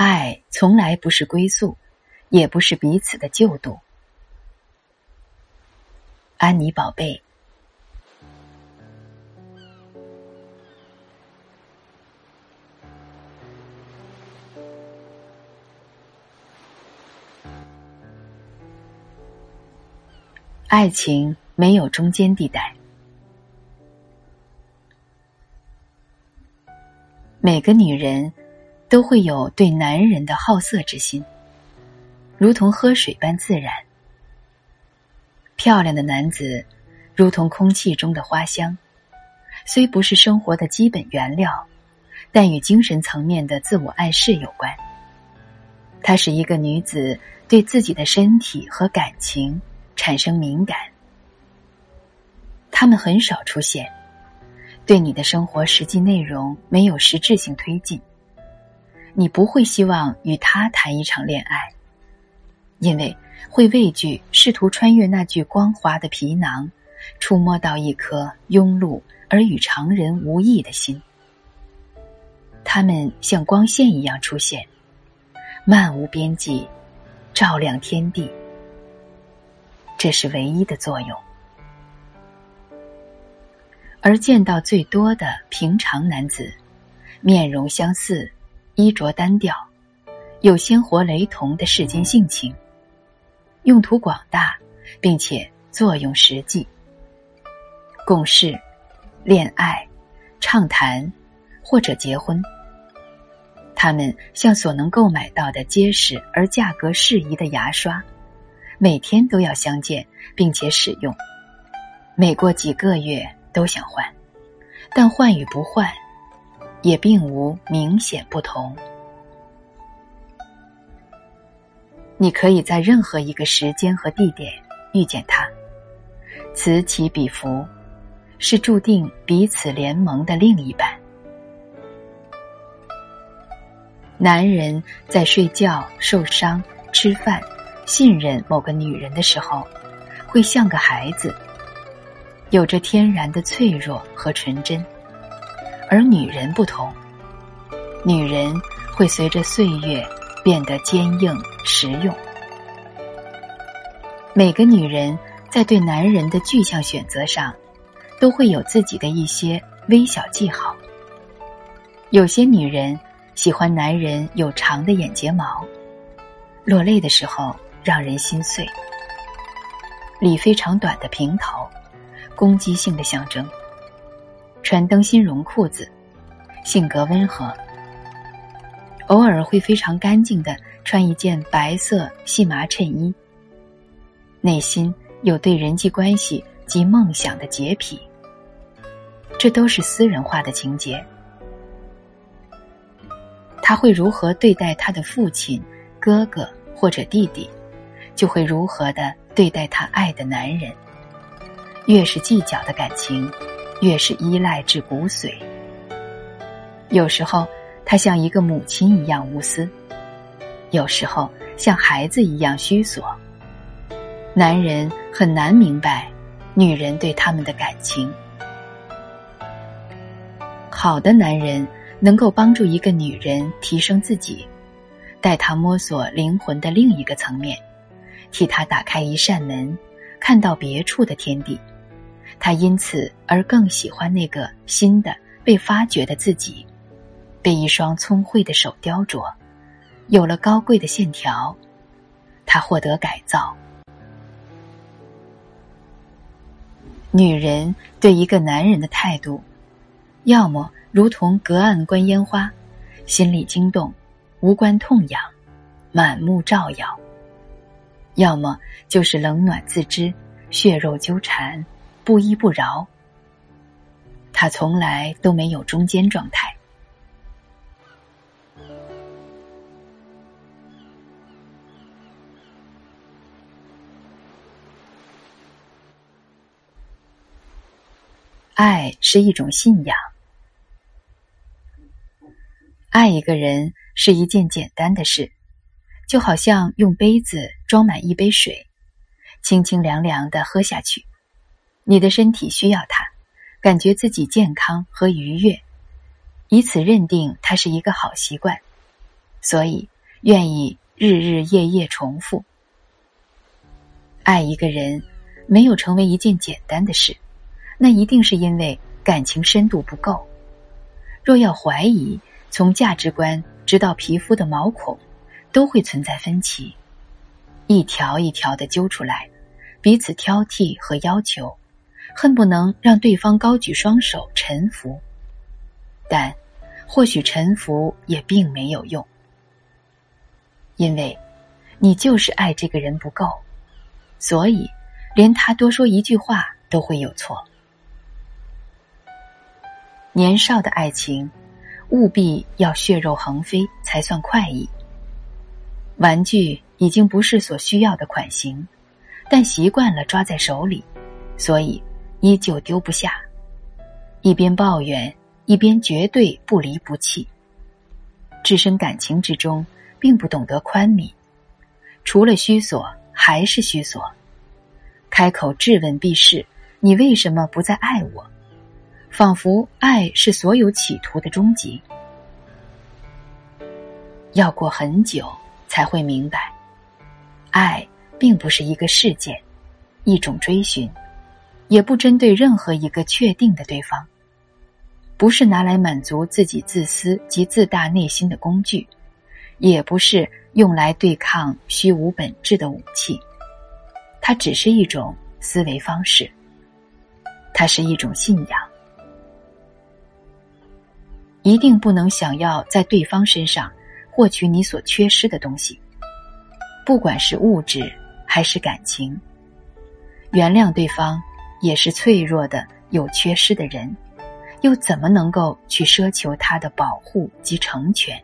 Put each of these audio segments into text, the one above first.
爱从来不是归宿，也不是彼此的救度。安妮宝贝，爱情没有中间地带。每个女人都会有对男人的好色之心，如同喝水般自然。漂亮的男子，如同空气中的花香，虽不是生活的基本原料，但与精神层面的自我暗示有关。它使一个女子对自己的身体和感情产生敏感。他们很少出现，对你的生活实际内容没有实质性推进。你不会希望与他谈一场恋爱，因为。会畏惧试图穿越那具光滑的皮囊，触摸到一颗庸碌而与常人无异的心。他们像光线一样出现，漫无边际，照亮天地。这是唯一的作用。而见到最多的平常男子，面容相似，衣着单调，有鲜活雷同的世间性情。用途广大，并且作用实际。共事、恋爱、畅谈，或者结婚。他们像所能购买到的结实而价格适宜的牙刷，每天都要相见，并且使用。每过几个月都想换，但换与不换，也并无明显不同。你可以在任何一个时间和地点遇见他，此起彼伏，是注定彼此联盟的另一半。男人在睡觉、受伤、吃饭、信任某个女人的时候，会像个孩子，有着天然的脆弱和纯真；而女人不同，女人会随着岁月。变得坚硬实用。每个女人在对男人的具象选择上，都会有自己的一些微小记号。有些女人喜欢男人有长的眼睫毛，落泪的时候让人心碎；理非常短的平头，攻击性的象征；穿灯芯绒裤子，性格温和。偶尔会非常干净的穿一件白色细麻衬衣，内心有对人际关系及梦想的洁癖，这都是私人化的情节。他会如何对待他的父亲、哥哥或者弟弟，就会如何的对待他爱的男人。越是计较的感情，越是依赖至骨髓。有时候。他像一个母亲一样无私，有时候像孩子一样虚索。男人很难明白女人对他们的感情。好的男人能够帮助一个女人提升自己，带她摸索灵魂的另一个层面，替她打开一扇门，看到别处的天地。他因此而更喜欢那个新的被发掘的自己。被一双聪慧的手雕琢，有了高贵的线条，他获得改造。女人对一个男人的态度，要么如同隔岸观烟花，心里惊动，无关痛痒，满目照耀；要么就是冷暖自知，血肉纠缠，不依不饶。他从来都没有中间状态。爱是一种信仰。爱一个人是一件简单的事，就好像用杯子装满一杯水，清清凉凉的喝下去。你的身体需要它，感觉自己健康和愉悦，以此认定它是一个好习惯。所以，愿意日日夜夜重复。爱一个人，没有成为一件简单的事，那一定是因为感情深度不够。若要怀疑，从价值观直到皮肤的毛孔，都会存在分歧，一条一条的揪出来，彼此挑剔和要求，恨不能让对方高举双手臣服。但，或许臣服也并没有用，因为，你就是爱这个人不够，所以，连他多说一句话都会有错。年少的爱情，务必要血肉横飞才算快意。玩具已经不是所需要的款型，但习惯了抓在手里，所以依旧丢不下。一边抱怨。一边绝对不离不弃，置身感情之中，并不懂得宽悯，除了虚索还是虚索，开口质问必是：你为什么不再爱我？仿佛爱是所有企图的终极。要过很久才会明白，爱并不是一个事件，一种追寻，也不针对任何一个确定的对方。不是拿来满足自己自私及自大内心的工具，也不是用来对抗虚无本质的武器。它只是一种思维方式，它是一种信仰。一定不能想要在对方身上获取你所缺失的东西，不管是物质还是感情。原谅对方也是脆弱的、有缺失的人。又怎么能够去奢求他的保护及成全？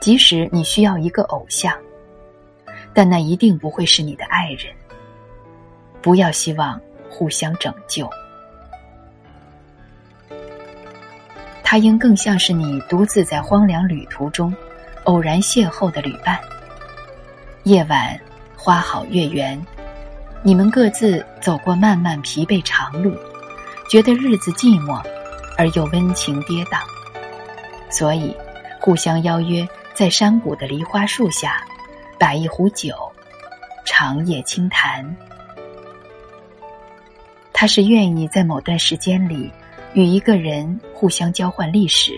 即使你需要一个偶像，但那一定不会是你的爱人。不要希望互相拯救，他应更像是你独自在荒凉旅途中偶然邂逅的旅伴。夜晚花好月圆，你们各自走过漫漫疲惫长路。觉得日子寂寞，而又温情跌宕，所以互相邀约在山谷的梨花树下，摆一壶酒，长夜轻谈。他是愿意在某段时间里，与一个人互相交换历史、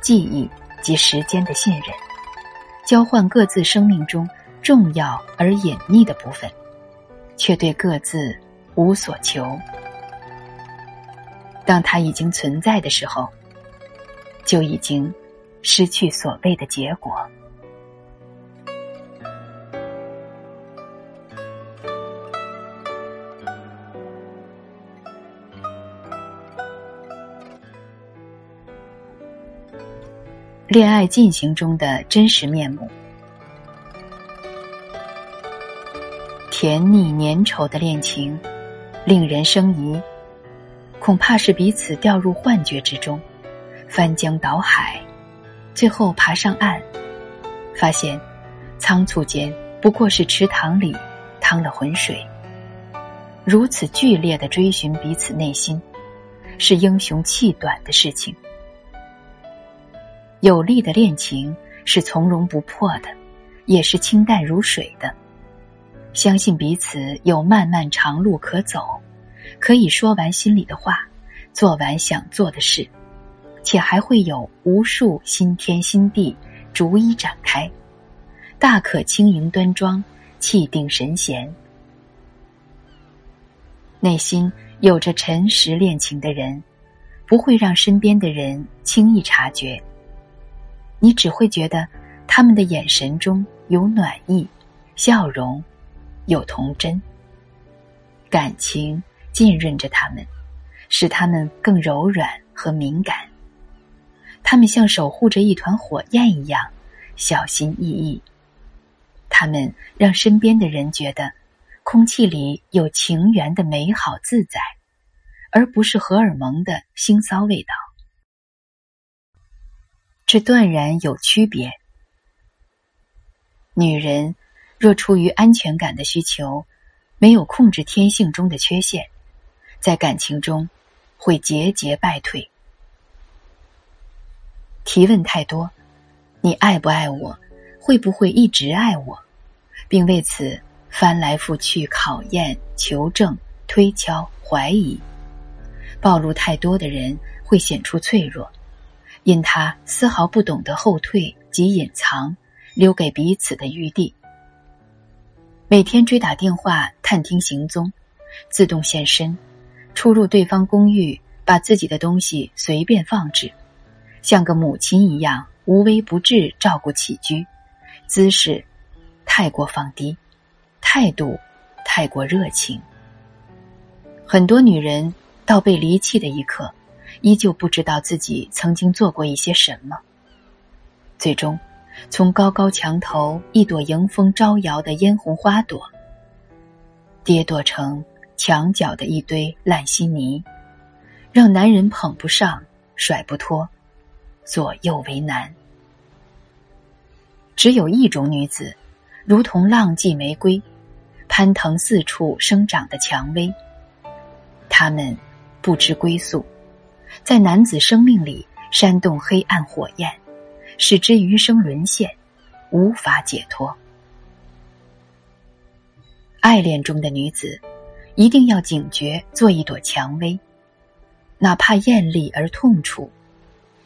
记忆及时间的信任，交换各自生命中重要而隐秘的部分，却对各自无所求。当它已经存在的时候，就已经失去所谓的结果。恋爱进行中的真实面目，甜腻粘稠的恋情，令人生疑。恐怕是彼此掉入幻觉之中，翻江倒海，最后爬上岸，发现仓促间不过是池塘里趟了浑水。如此剧烈的追寻彼此内心，是英雄气短的事情。有力的恋情是从容不迫的，也是清淡如水的。相信彼此有漫漫长路可走。可以说完心里的话，做完想做的事，且还会有无数新天新地逐一展开，大可轻盈端庄，气定神闲。内心有着诚实恋情的人，不会让身边的人轻易察觉。你只会觉得他们的眼神中有暖意，笑容有童真，感情。浸润着他们，使他们更柔软和敏感。他们像守护着一团火焰一样，小心翼翼。他们让身边的人觉得，空气里有情缘的美好自在，而不是荷尔蒙的腥骚味道。这断然有区别。女人若出于安全感的需求，没有控制天性中的缺陷。在感情中，会节节败退。提问太多，你爱不爱我？会不会一直爱我？并为此翻来覆去考验、求证、推敲、怀疑。暴露太多的人会显出脆弱，因他丝毫不懂得后退及隐藏，留给彼此的余地。每天追打电话探听行踪，自动现身，出入对方公寓，把自己的东西随便放置，像个母亲一样无微不至照顾起居，姿势太过放低，态度太过热情。很多女人到被离弃的一刻，依旧不知道自己曾经做过一些什么，最终。从高高墙头一朵迎风招摇的嫣红花朵，跌堕成墙角的一堆烂稀泥，让男人捧不上，甩不脱，左右为难。只有一种女子，如同浪迹玫瑰，攀藤四处生长的蔷薇。她们不知归宿，在男子生命里煽动黑暗火焰。使之余生沦陷，无法解脱。爱恋中的女子，一定要警觉，做一朵蔷薇，哪怕艳丽而痛楚，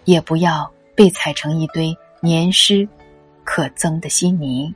也不要被踩成一堆黏湿、可憎的稀泥。